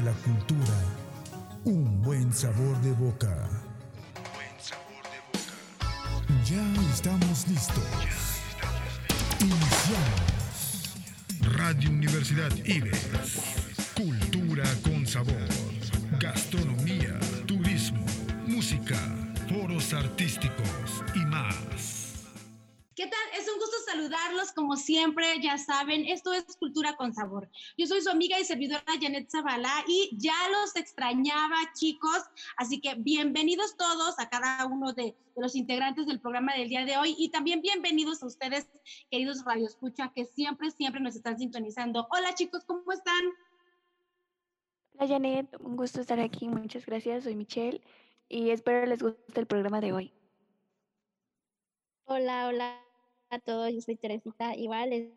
de la cultura, un buen sabor de boca. Ya estamos listos. Iniciamos. Radio Universidad Ives. Cultura con sabor. Gastronomía, turismo, música, foros artísticos y. ¿Qué tal? Es un gusto saludarlos como siempre, ya saben, esto es Cultura con Sabor. Yo soy su amiga y servidora Janet Zavala y ya los extrañaba chicos, así que bienvenidos todos a cada uno de, los integrantes del programa del día de hoy y también bienvenidos a ustedes, queridos Radio Escucha, que siempre, siempre nos están sintonizando. Hola chicos, ¿cómo están? Hola Janet, un gusto estar aquí, muchas gracias, soy Michelle y espero les guste el programa de hoy. Hola, hola a todos, yo soy Teresita. Igual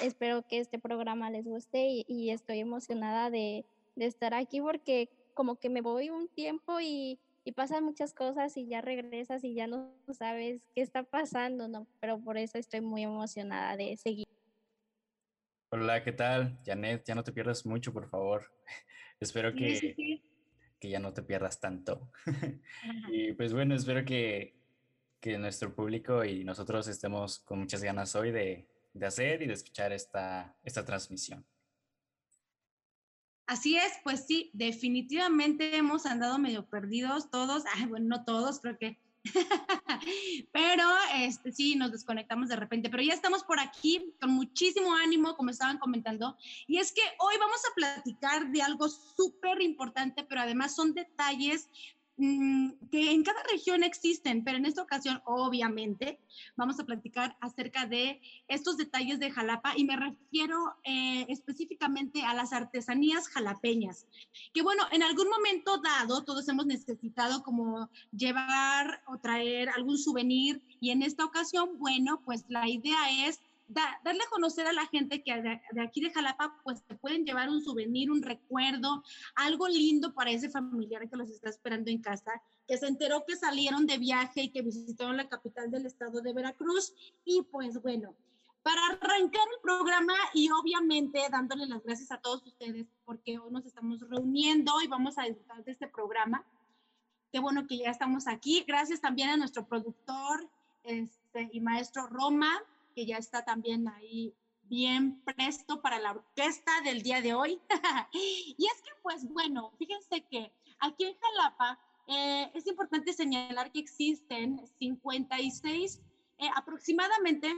espero que este programa les guste y, estoy emocionada de, estar aquí porque como que me voy un tiempo y, pasan muchas cosas y ya regresas y ya no sabes qué está pasando, ¿no? Pero por eso estoy muy emocionada de seguir. Hola, ¿qué tal? Janet, ya no te pierdas mucho, por favor. espero que, que ya no te pierdas tanto. y pues bueno, espero que que nuestro público y nosotros estemos con muchas ganas hoy de, de hacer y de escuchar esta, esta transmisión. Así es, pues sí, definitivamente hemos andado medio perdidos todos, bueno, no todos, creo que, pero este, sí, nos desconectamos de repente, pero ya estamos por aquí con muchísimo ánimo, como estaban comentando, y es que hoy vamos a platicar de algo súper importante, pero además son detalles que en cada región existen, pero en esta ocasión, obviamente, vamos a platicar acerca de estos detalles de Jalapa y me refiero eh, específicamente a las artesanías jalapeñas, que bueno, en algún momento dado todos hemos necesitado como llevar o traer algún souvenir y en esta ocasión, bueno, pues la idea es darle a conocer a la gente que de, aquí de Jalapa, pues te pueden llevar un souvenir, un recuerdo, algo lindo para ese familiar que los está esperando en casa, que se enteró que salieron de viaje y que visitaron la capital del estado de Veracruz. Y pues bueno, para arrancar el programa y obviamente dándole las gracias a todos ustedes porque hoy nos estamos reuniendo y vamos a disfrutar de este programa. Qué bueno que ya estamos aquí. Gracias también a nuestro productor este, y maestro Roma, que ya está también ahí bien presto para la orquesta del día de hoy. y es que, pues bueno, fíjense que aquí en Jalapa eh, es importante señalar que existen 56, eh, aproximadamente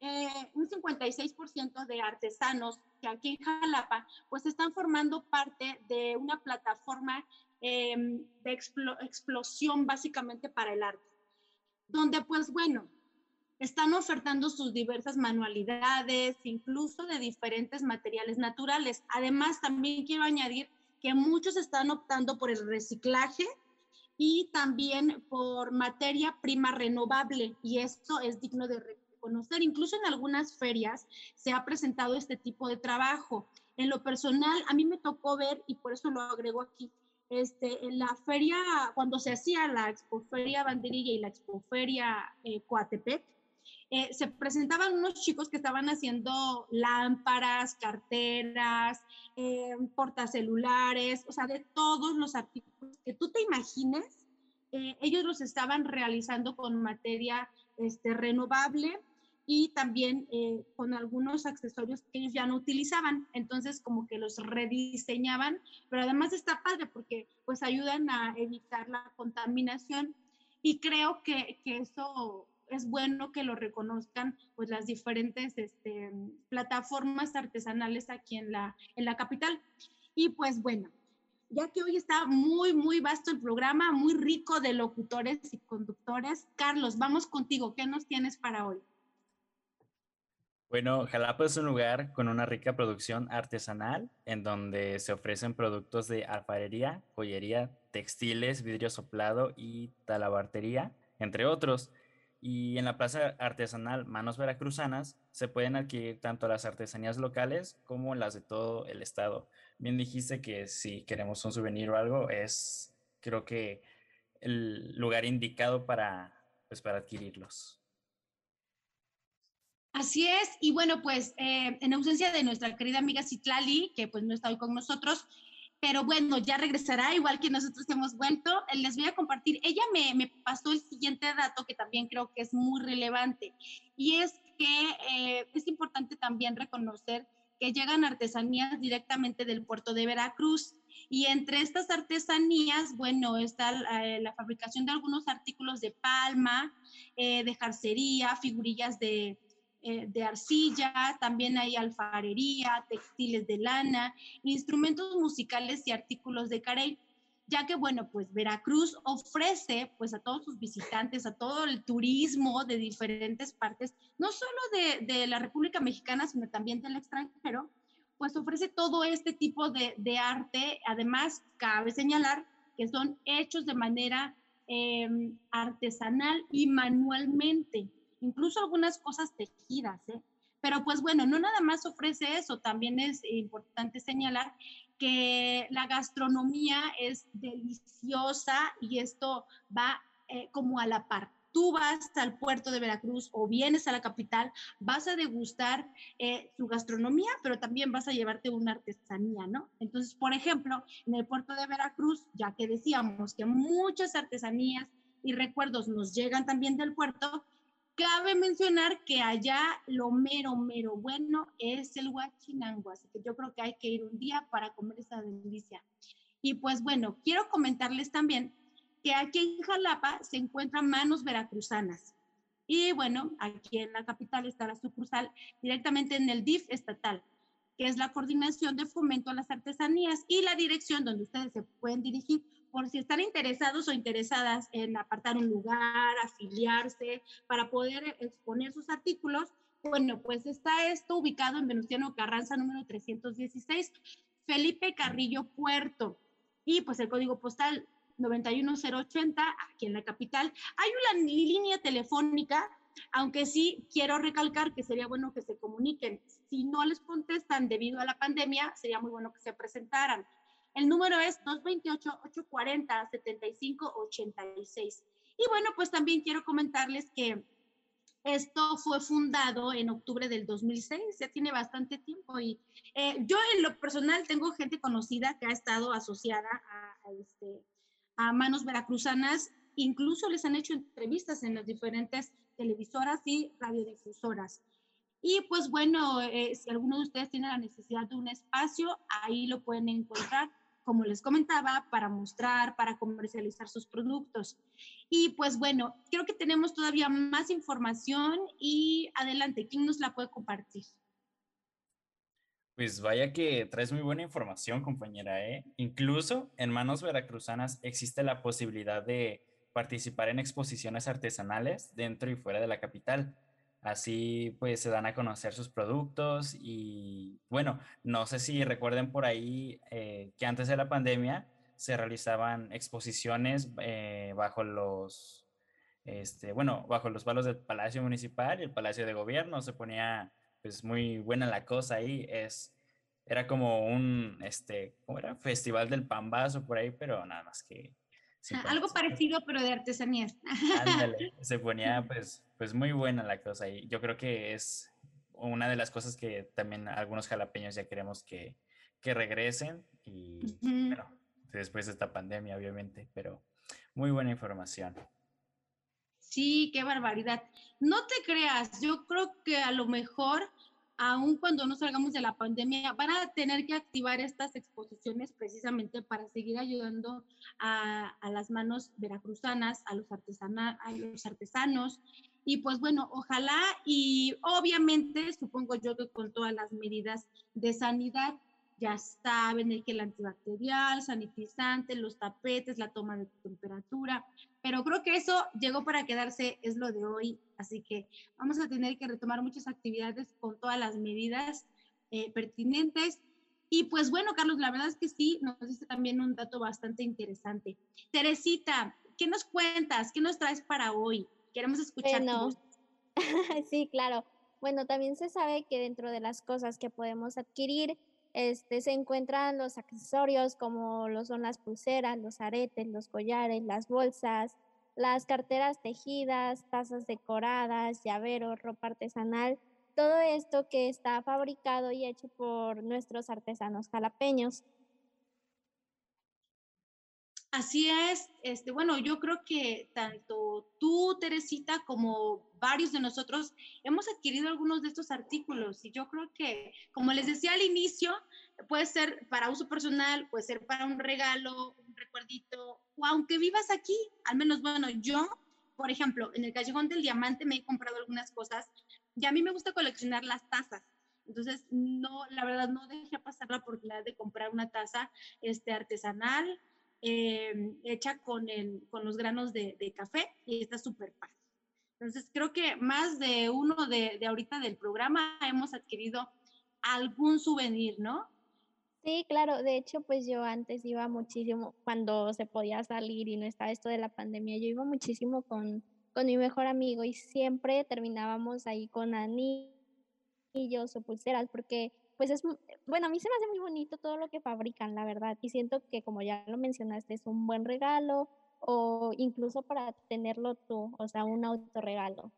eh, un 56% de artesanos que aquí en Jalapa pues están formando parte de una plataforma em, de explosión básicamente para el arte, donde pues bueno, están ofertando sus diversas manualidades, incluso de diferentes materiales naturales. Además, también quiero añadir que muchos están optando por el reciclaje y también por materia prima renovable, y esto es digno de reconocer. Incluso en algunas ferias se ha presentado este tipo de trabajo. En lo personal, a mí me tocó ver, y por eso lo agrego aquí, este, en la feria, cuando se hacía la Expoferia Banderilla y la Expoferia eh, Coatepec, eh, se presentaban unos chicos que estaban haciendo lámparas, carteras, eh, portacelulares, o sea, de todos los artículos que tú te imagines, eh, ellos los estaban realizando con materia este, renovable y también con algunos accesorios que ellos ya no utilizaban. Entonces, como que los rediseñaban, pero además está padre porque pues ayudan a evitar la contaminación y creo que, que eso es bueno que lo reconozcan pues las diferentes este, plataformas artesanales aquí en la, en la capital. Y pues bueno, ya que hoy está muy, muy vasto el programa, muy rico de locutores y conductores, Carlos, vamos contigo, ¿qué nos tienes para hoy? Bueno, Jalapa es un lugar con una rica producción artesanal en donde se ofrecen productos de alfarería, joyería, textiles, vidrio soplado y talabartería, entre otros. Y en la plaza artesanal Manos Veracruzanas se pueden adquirir tanto las artesanías locales como las de todo el estado. Bien dijiste que si queremos un souvenir o algo, es creo que el lugar indicado para, pues, para adquirirlos. Así es, y bueno, pues eh, en ausencia de nuestra querida amiga Citlali, que pues no está hoy con nosotros, pero bueno, ya regresará, igual que nosotros hemos vuelto, eh, les voy a compartir, ella me, me pasó el siguiente dato que también creo que es muy relevante, y es que eh, es importante también reconocer que llegan artesanías directamente del puerto de Veracruz. Y entre estas artesanías, bueno, está la fabricación de algunos artículos de palma, de jarcería, figurillas de, eh, de arcilla, también hay alfarería, textiles de lana, instrumentos musicales y artículos de carey, ya que, bueno, pues Veracruz ofrece pues a todos sus visitantes, a todo el turismo de diferentes partes, no solo de, de la República Mexicana, sino también del extranjero, pues ofrece todo este tipo de, de arte. Además, cabe señalar que son hechos de manera em, artesanal y manualmente incluso algunas cosas tejidas, ¿eh? Pero pues bueno, no nada más ofrece eso, también es importante señalar que la gastronomía es deliciosa y esto va eh, como a la par. Tú vas al puerto de Veracruz o vienes a la capital, vas a degustar eh, su gastronomía, pero también vas a llevarte una artesanía, ¿no? Entonces, por ejemplo, en el puerto de Veracruz, ya que decíamos que muchas artesanías y recuerdos nos llegan también del puerto, Cabe mencionar que allá lo mero, mero bueno es el huachinango, así que yo creo que hay que ir un día para comer esa delicia. Y pues bueno, quiero comentarles también que aquí en Jalapa se encuentran manos veracruzanas. Y bueno, aquí en la capital está la sucursal directamente en el DIF estatal, que es la Coordinación de Fomento a las Artesanías y la dirección donde ustedes se pueden dirigir por si están interesados o interesadas en apartar un lugar, afiliarse, para poder exponer sus artículos, bueno, pues está esto ubicado en Venustiano Carranza número 316, Felipe Carrillo Puerto. Y pues el código postal 91080 aquí en la capital. Hay una línea telefónica, aunque sí quiero recalcar que sería bueno que se comuniquen. Si no les contestan debido a la pandemia, sería muy bueno que se presentaran. El número es 228-840-7586. Y bueno, pues también quiero comentarles que esto fue fundado en octubre del 2006, ya tiene bastante tiempo y eh, yo en lo personal tengo gente conocida que ha estado asociada a, este, a Manos Veracruzanas, incluso les han hecho entrevistas en las diferentes televisoras y radiodifusoras. Y pues bueno, eh, si alguno de ustedes tiene la necesidad de un espacio, ahí lo pueden encontrar como les comentaba, para mostrar, para comercializar sus productos. Y pues bueno, creo que tenemos todavía más información y adelante, ¿quién nos la puede compartir? Pues vaya que traes muy buena información, compañera, ¿eh? Incluso en Manos Veracruzanas existe la posibilidad de participar en exposiciones artesanales dentro y fuera de la capital. Así pues se dan a conocer sus productos y bueno, no sé si recuerden por ahí eh, que antes de la pandemia se realizaban exposiciones eh, bajo los, este, bueno, bajo los palos del Palacio Municipal y el Palacio de Gobierno. Se ponía pues muy buena la cosa ahí. Es, era como un, este, ¿cómo era? Festival del Pambazo por ahí, pero nada más que algo parecido, pero de artesanías. Ándale, se ponía pues, pues muy buena la cosa y yo creo que es una de las cosas que también algunos jalapeños ya queremos que, que regresen y bueno, después de esta pandemia obviamente, pero muy buena información. Sí, qué barbaridad. No te creas, yo creo que a lo mejor aun cuando no salgamos de la pandemia, van a tener que activar estas exposiciones precisamente para seguir ayudando a, las manos veracruzanas, a los, a los artesanos. Y pues bueno, ojalá y obviamente supongo yo que con todas las medidas de sanidad ya saben el que el antibacterial, sanitizante, los tapetes, la toma de temperatura, pero creo que eso llegó para quedarse, es lo de hoy, así que vamos a tener que retomar muchas actividades con todas las medidas eh, pertinentes. Y pues bueno, Carlos, la verdad es que sí, nos dice también un dato bastante interesante. Teresita, ¿qué nos cuentas? ¿Qué nos traes para hoy? Queremos escuchar. Bueno, sí, claro. Bueno, también se sabe que dentro de las cosas que podemos adquirir este, se encuentran los accesorios como lo son las pulseras, los aretes, los collares, las bolsas, las carteras tejidas, tazas decoradas, llaveros, ropa artesanal todo esto que está fabricado y hecho por nuestros artesanos jalapeños. Así es, este, bueno, yo creo que tanto tú, Teresita, como varios de nosotros hemos adquirido algunos de estos artículos y yo creo que, como les decía al inicio, puede ser para uso personal, puede ser para un regalo, un recuerdito, o aunque vivas aquí, al menos, bueno, yo, por ejemplo, en el Callejón del Diamante me he comprado algunas cosas y a mí me gusta coleccionar las tazas. Entonces, no, la verdad, no dejé pasar la oportunidad de comprar una taza este, artesanal, eh, hecha con, el, con los granos de, de café y está súper padre. Entonces, creo que más de uno de, de ahorita del programa hemos adquirido algún souvenir, ¿no? Sí, claro, de hecho, pues yo antes iba muchísimo, cuando se podía salir y no estaba esto de la pandemia, yo iba muchísimo con, con mi mejor amigo y siempre terminábamos ahí con anillos o pulseras, porque pues es, bueno, a mí se me hace muy bonito todo lo que fabrican, la verdad, y siento que como ya lo mencionaste, es un buen regalo o incluso para tenerlo tú, o sea, un autorregalo.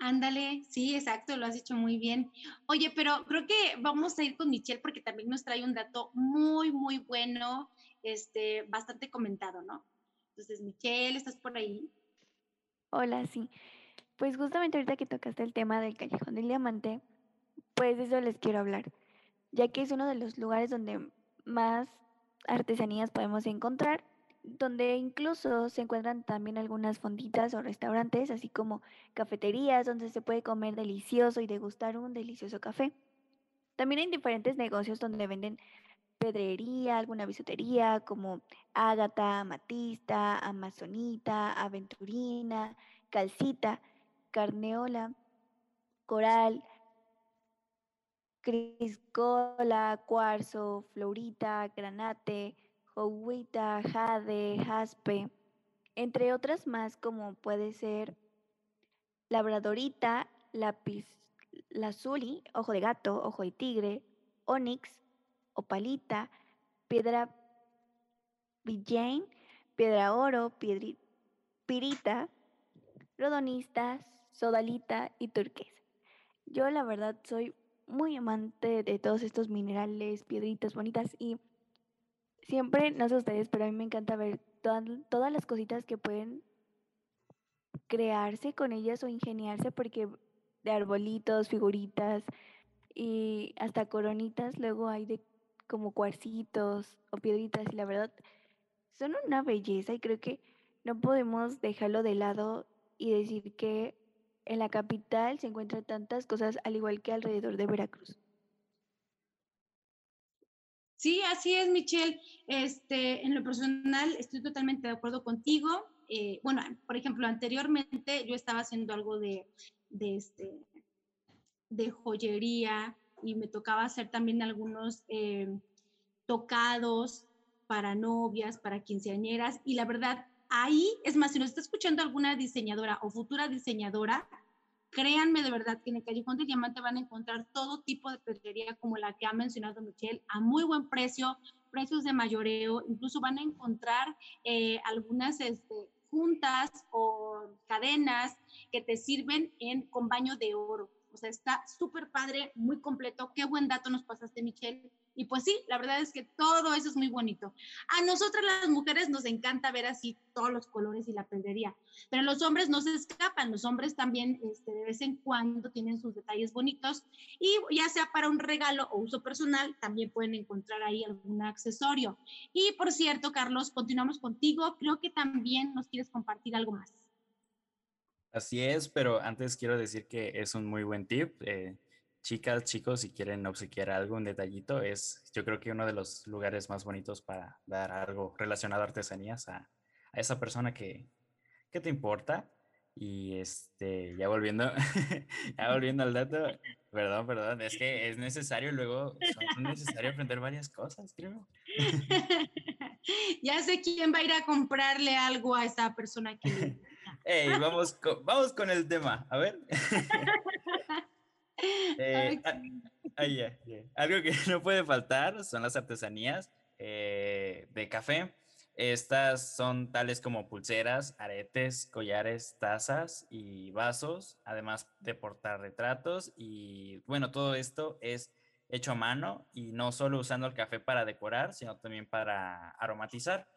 Ándale, sí, exacto, lo has dicho muy bien. Oye, pero creo que vamos a ir con Michelle porque también nos trae un dato muy, muy bueno, este, bastante comentado, ¿no? Entonces, Michelle, ¿estás por ahí? Hola, sí. Pues justamente ahorita que tocaste el tema del Callejón del Diamante, pues de eso les quiero hablar, ya que es uno de los lugares donde más artesanías podemos encontrar, donde incluso se encuentran también algunas fonditas o restaurantes, así como cafeterías donde se puede comer delicioso y degustar un delicioso café. También hay diferentes negocios donde venden pedrería, alguna bisutería como ágata, amatista, amazonita, aventurina, calcita, carneola, coral, criscola, cuarzo, florita, granate, johuita, jade, jaspe, entre otras más como puede ser labradorita, lápiz lazuli, ojo de gato, ojo de tigre, onix, opalita, piedra villane, piedra oro, piedri, pirita, rodonistas, sodalita y turquesa. Yo la verdad soy muy amante de todos estos minerales, piedritas bonitas y siempre, no sé ustedes, pero a mí me encanta ver todas las cositas que pueden crearse con ellas o ingeniarse porque de arbolitos, figuritas y hasta coronitas, luego hay de como cuarcitos o piedritas y la verdad son una belleza y creo que no podemos dejarlo de lado y decir que en la capital se encuentran tantas cosas al igual que alrededor de Veracruz. Sí, así es, Michelle. Este, en lo personal, estoy totalmente de acuerdo contigo. Eh, bueno, por ejemplo, anteriormente yo estaba haciendo algo de, de, este, de joyería y me tocaba hacer también algunos eh, tocados para novias, para quinceañeras. Y la verdad, ahí, es más, si nos está escuchando alguna diseñadora o futura diseñadora, créanme de verdad que en el Callejón del Diamante van a encontrar todo tipo de pedrería como la que ha mencionado Michelle a muy buen precio, precios de mayoreo, incluso van a encontrar eh, algunas este, juntas o cadenas que te sirven en, con baño de oro. O sea, está súper padre, muy completo. Qué buen dato nos pasaste, Michelle. Y pues sí, la verdad es que todo eso es muy bonito. A nosotras las mujeres nos encanta ver así todos los colores y la pedrería, pero los hombres no se escapan, los hombres también este, de vez en cuando tienen sus detalles bonitos y ya sea para un regalo o uso personal, también pueden encontrar ahí algún accesorio. Y por cierto, Carlos, continuamos contigo, creo que también nos quieres compartir algo más. Así es, pero antes quiero decir que es un muy buen tip. Eh, chicas, chicos, si quieren obsequiar algo, un detallito, es yo creo que uno de los lugares más bonitos para dar algo relacionado a artesanías a, a esa persona que, que, te importa. Y este, ya volviendo, ya volviendo al dato, perdón, perdón, es que es necesario luego, es necesario aprender varias cosas, creo. ya sé quién va a ir a comprarle algo a esa persona que... Hey, vamos, con, vamos con el tema, a ver. Eh, Algo que no puede faltar son las artesanías eh, de café. Estas son tales como pulseras, aretes, collares, tazas y vasos, además de portarretratos y bueno, todo esto es hecho a mano y no solo usando el café para decorar, sino también para aromatizar.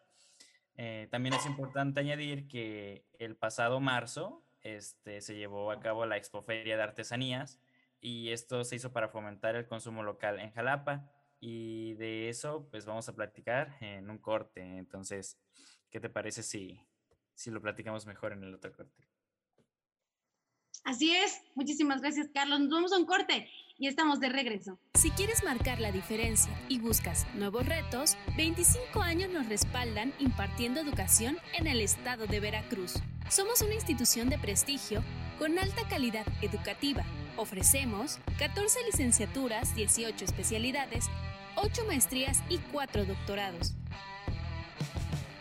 Eh, también es importante añadir que el pasado marzo este, se llevó a cabo la Expoferia de Artesanías y esto se hizo para fomentar el consumo local en Jalapa y de eso pues vamos a platicar en un corte. Entonces, ¿qué te parece si, si lo platicamos mejor en el otro corte? Así es, muchísimas gracias Carlos. Nos vamos a un corte y estamos de regreso. Si quieres marcar la diferencia y buscas nuevos retos, 25 años nos respaldan impartiendo educación en el estado de Veracruz. Somos una institución de prestigio con alta calidad educativa. Ofrecemos 14 licenciaturas, 18 especialidades 8 maestrías y 4 doctorados.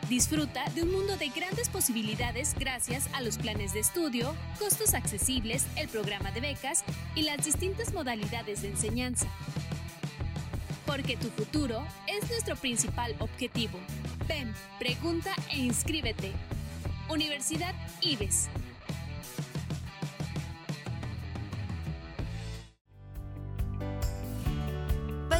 Disfruta de un mundo de grandes posibilidades gracias a los planes de estudio, costos accesibles, el programa de becas y las distintas modalidades de enseñanza. Porque tu futuro es nuestro principal objetivo. Ven, pregunta e inscríbete. Universidad IBES.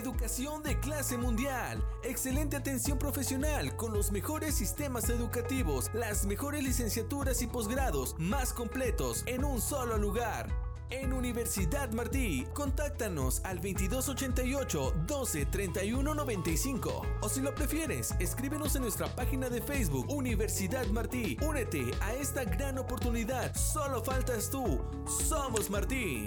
Educación de clase mundial. Excelente atención profesional con los mejores sistemas educativos, las mejores licenciaturas y posgrados más completos en un solo lugar. En Universidad Martí, contáctanos al 2288 12 31 95 o si lo prefieres, escríbenos en nuestra página de Facebook Universidad Martí. Únete a esta gran oportunidad. Solo faltas tú. Somos Martí.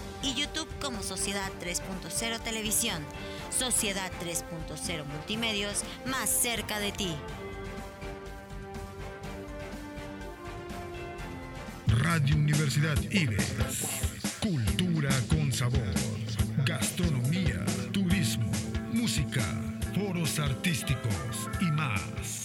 y YouTube como Sociedad 3.0 Televisión. Sociedad 3.0 Multimedios, más cerca de ti. Radio Universidad IBES. Cultura con sabor. Gastronomía, turismo, música, foros artísticos y más.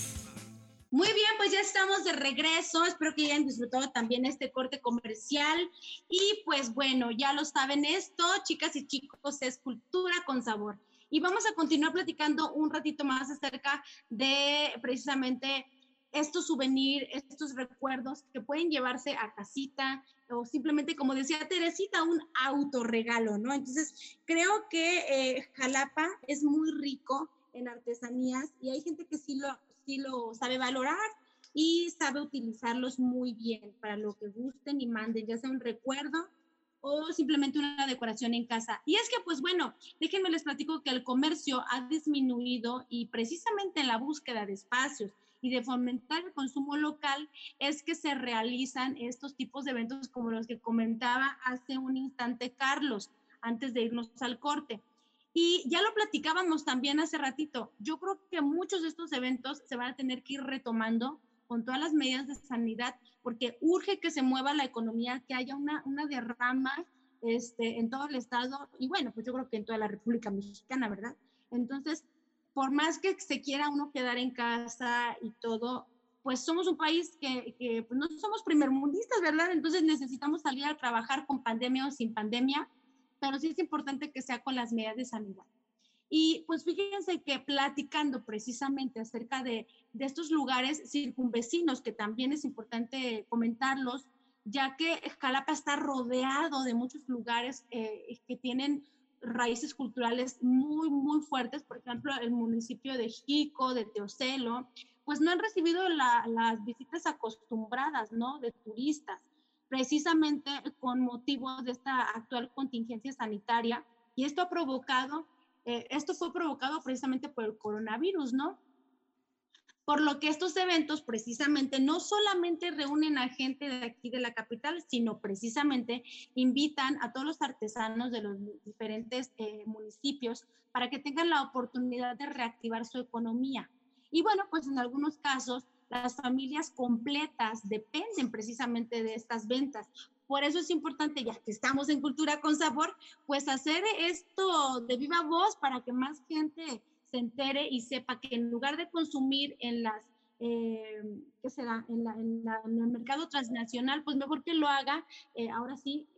Muy bien, pues ya estamos de regreso. Espero que hayan disfrutado también este corte comercial. Y pues bueno, ya lo saben esto, chicas y chicos, es cultura con sabor. Y vamos a continuar platicando un ratito más acerca de precisamente estos souvenirs, estos recuerdos que pueden llevarse a casita o simplemente, como decía Teresita, un autorregalo, ¿no? Entonces, creo que eh, Jalapa es muy rico en artesanías y hay gente que sí lo, sí lo sabe valorar y sabe utilizarlos muy bien para lo que gusten y manden, ya sea un recuerdo o simplemente una decoración en casa. Y es que, pues bueno, déjenme les platico que el comercio ha disminuido y precisamente en la búsqueda de espacios y de fomentar el consumo local es que se realizan estos tipos de eventos como los que comentaba hace un instante Carlos, antes de irnos al corte. Y ya lo platicábamos también hace ratito. Yo creo que muchos de estos eventos se van a tener que ir retomando con todas las medidas de sanidad, porque urge que se mueva la economía, que haya una, una derrama este, en todo el estado y bueno, pues yo creo que en toda la República Mexicana, ¿verdad? Entonces, por más que se quiera uno quedar en casa y todo, pues somos un país que, que pues no somos primermundistas, ¿verdad? Entonces necesitamos salir a trabajar con pandemia o sin pandemia, pero sí es importante que sea con las medidas de sanidad. Y pues fíjense que platicando precisamente acerca de, de estos lugares circunvecinos, que también es importante comentarlos, ya que Jalapa está rodeado de muchos lugares eh, que tienen raíces culturales muy, muy fuertes, por ejemplo, el municipio de Jico, de Teocelo, pues no han recibido las visitas acostumbradas, ¿no? De turistas, precisamente con motivo de esta actual contingencia sanitaria. Y esto ha provocado, eh, esto fue provocado precisamente por el coronavirus, ¿no? Por lo que estos eventos precisamente no solamente reúnen a gente de aquí de la capital, sino precisamente invitan a todos los artesanos de los diferentes eh, municipios para que tengan la oportunidad de reactivar su economía. Y bueno, pues en algunos casos las familias completas dependen precisamente de estas ventas. Por eso es importante, ya que estamos en Cultura con Sabor, pues hacer esto de viva voz para que más gente se entere y sepa que en lugar de consumir en las, eh, ¿qué será? En, la, el mercado transnacional, pues mejor que lo haga eh, ahora sí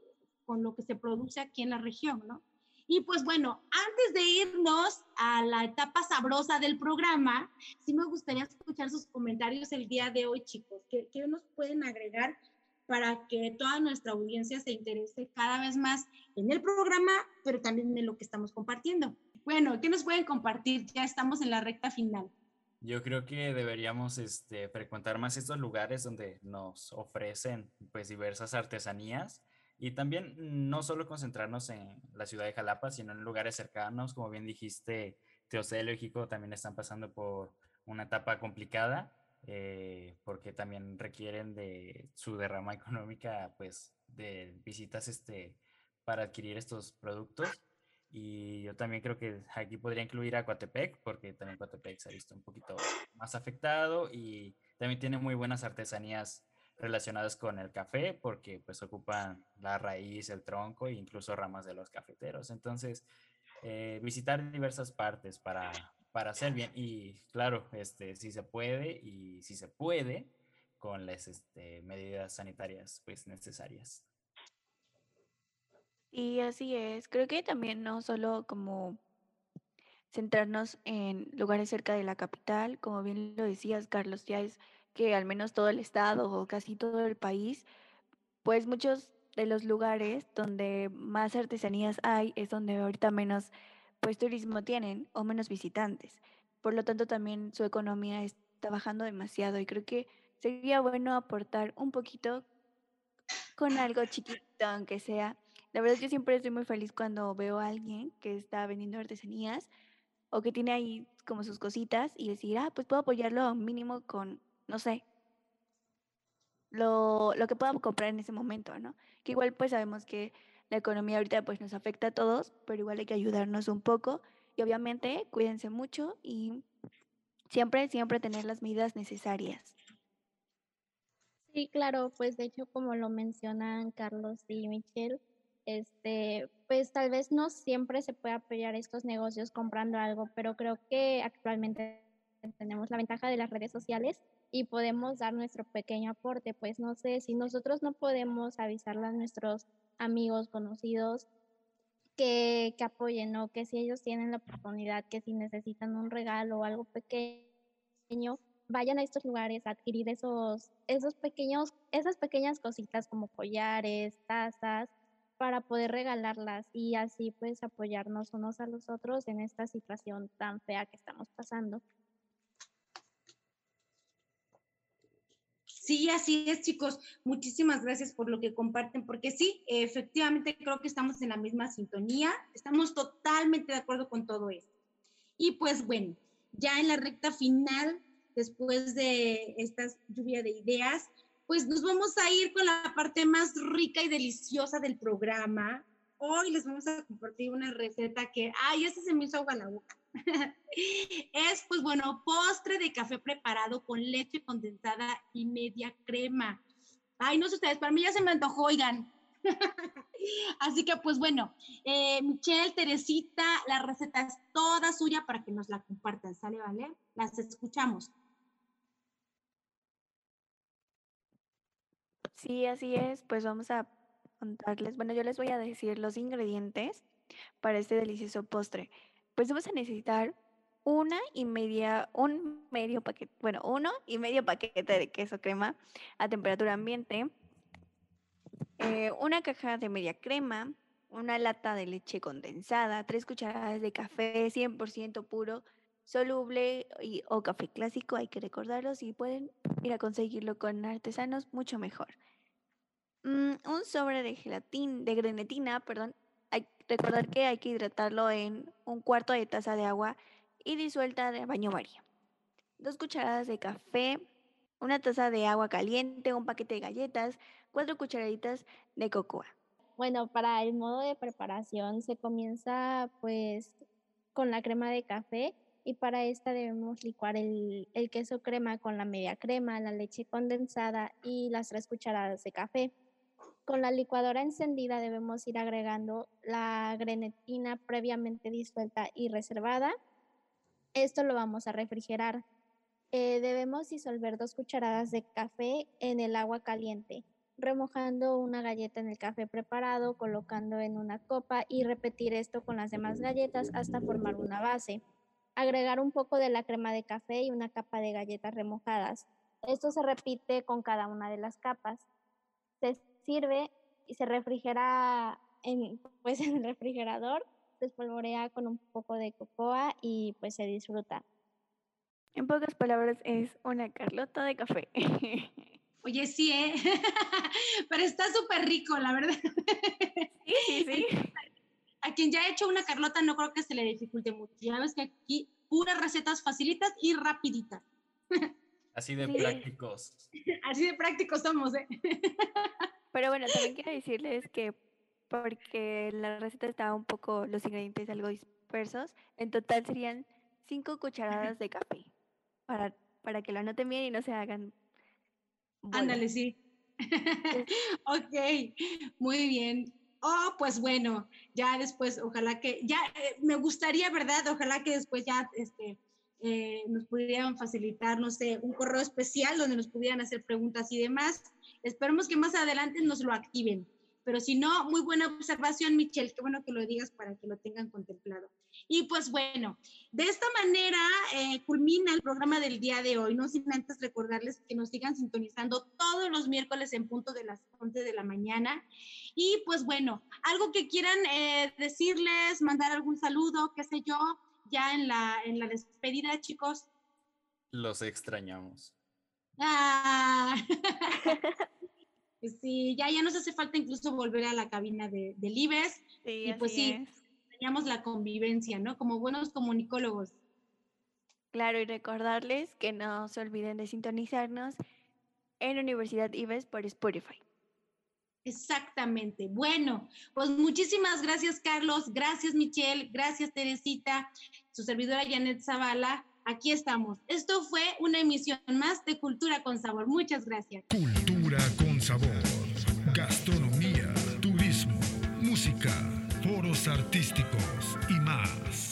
con lo que se produce aquí en la región, ¿no? Y pues bueno, antes de irnos a la etapa sabrosa del programa, sí me gustaría escuchar sus comentarios el día de hoy, chicos. ¿Qué, qué nos pueden agregar para que toda nuestra audiencia se interese cada vez más en el programa, pero también en lo que estamos compartiendo? Bueno, ¿qué nos pueden compartir? Ya estamos en la recta final. Yo creo que deberíamos este, frecuentar más estos lugares donde nos ofrecen pues diversas artesanías y también no solo concentrarnos en la ciudad de Jalapa, sino en lugares cercanos, como bien dijiste, Teocelo y Jico también están pasando por una etapa complicada eh, porque también requieren de su derrama económica pues de visitas este, para adquirir estos productos. Y yo también creo que aquí podría incluir a Coatepec, porque también Coatepec se ha visto un poquito más afectado y también tiene muy buenas artesanías relacionadas con el café, porque pues ocupan la raíz, el tronco e incluso ramas de los cafeteros. Entonces, eh, visitar diversas partes para, para hacer bien y claro, este, si se puede y si se puede con las este, medidas sanitarias pues necesarias. Y así es. Creo que también no solo como centrarnos en lugares cerca de la capital, como bien lo decías, Carlos, ya es que al menos todo el estado o casi todo el país, pues muchos de los lugares donde más artesanías hay es donde ahorita menos pues turismo tienen o menos visitantes. Por lo tanto, también su economía está bajando demasiado y creo que sería bueno aportar un poquito con algo chiquito, aunque sea, la verdad yo siempre estoy muy feliz cuando veo a alguien que está vendiendo artesanías o que tiene ahí como sus cositas y decir, ah, pues puedo apoyarlo mínimo con, no sé, lo, lo que pueda comprar en ese momento, ¿no? Que igual pues sabemos que la economía ahorita pues nos afecta a todos, pero igual hay que ayudarnos un poco y obviamente cuídense mucho y siempre, siempre tener las medidas necesarias. Sí, claro, pues de hecho como lo mencionan Carlos y Michelle, este, pues tal vez no siempre se puede apoyar estos negocios comprando algo, pero creo que actualmente tenemos la ventaja de las redes sociales y podemos dar nuestro pequeño aporte. Pues no sé, si nosotros no podemos avisarle a nuestros amigos, conocidos, que, que apoyen, o que si ellos tienen la oportunidad, que si necesitan un regalo o algo pequeño, vayan a estos lugares a adquirir esos, esos pequeños, esas pequeñas cositas como collares, tazas, para poder regalarlas y así pues apoyarnos unos a los otros en esta situación tan fea que estamos pasando. Sí, así es, chicos. Muchísimas gracias por lo que comparten, porque sí, efectivamente creo que estamos en la misma sintonía, estamos totalmente de acuerdo con todo esto. Y pues bueno, ya en la recta final, después de esta lluvia de ideas, pues nos vamos a ir con la parte más rica y deliciosa del programa. Hoy les vamos a compartir una receta que, ay, ese se me hizo agua la boca. es, pues bueno, postre de café preparado con leche condensada y media crema. Ay, no sé ustedes, para mí ya se me antojó, oigan. Así que pues bueno, eh, Michelle, Teresita, la receta es toda suya para que nos la compartan, ¿sale? ¿Vale? Las escuchamos. Sí, así es. Pues vamos a contarles. Bueno, yo les voy a decir los ingredientes para este delicioso postre. Pues vamos a necesitar una y media, un medio paquete, bueno, uno y medio paquete de queso crema a temperatura ambiente, eh, una caja de media crema, una lata de leche condensada, tres cucharadas de café 100% puro, soluble y, o café clásico, hay que recordarlo, si pueden ir a conseguirlo con artesanos, mucho mejor. Mm, un sobre de gelatina, de grenetina, perdón, recordar que hay que hidratarlo en un cuarto de taza de agua y disuelta de baño María. Dos cucharadas de café, una taza de agua caliente, un paquete de galletas, cuatro cucharaditas de cocoa. Bueno, para el modo de preparación se comienza pues con la crema de café y para esta debemos licuar el, el, queso crema con la media crema, la leche condensada y las tres cucharadas de café. Con la licuadora encendida debemos ir agregando la grenetina previamente disuelta y reservada. Esto lo vamos a refrigerar. Eh, debemos disolver dos cucharadas de café en el agua caliente, remojando una galleta en el café preparado, colocando en una copa y repetir esto con las demás galletas hasta formar una base. Agregar un poco de la crema de café y una capa de galletas remojadas. Esto se repite con cada una de las capas. Se sirve y se refrigera en, pues, en el refrigerador, se espolvorea con un poco de cocoa y pues se disfruta. En pocas palabras es una carlota de café. Oye, sí, ¿eh? Pero está súper rico, la verdad. Sí, sí, sí. A quien ya ha hecho una carlota no creo que se le dificulte mucho. Ya ves que aquí puras recetas facilitas y rapiditas. Así de prácticos. Así de prácticos somos, ¿eh? Pero bueno, también quiero decirles que porque la receta está un poco, los ingredientes algo dispersos, en total serían cinco cucharadas de café para, para que lo anoten bien y no se hagan. Ándale, sí. ok, muy bien. Oh, pues bueno, ya después, ojalá que, ya eh, me gustaría, ¿verdad? Ojalá que después ya este, eh, nos pudieran facilitar, no sé, un correo especial donde nos pudieran hacer preguntas y demás. Esperemos que más adelante nos lo activen. Pero si no, muy buena observación, Michelle. Qué bueno que lo digas para que lo tengan contemplado. Y pues bueno, de esta manera eh, culmina el programa del día de hoy. No sin antes recordarles que nos sigan sintonizando todos los miércoles en punto de las 11 de la mañana. Y pues bueno, algo que quieran eh, decirles, mandar algún saludo, qué sé yo, ya en la, en la despedida, chicos. Los extrañamos. Ah. sí, ya, ya nos hace falta incluso volver a la cabina de, del IBES. Sí, y pues sí, teníamos la convivencia, ¿no? Como buenos comunicólogos. Claro, y recordarles que no se olviden de sintonizarnos en Universidad IBES por Spotify. Exactamente. Bueno, pues muchísimas gracias, Carlos. Gracias, Michelle. Gracias, Teresita. Su servidora Janet Zavala. Aquí estamos. Esto fue una emisión más de Cultura con Sabor. Muchas gracias. Cultura con Sabor. Gastronomía, turismo, música, foros artísticos y más.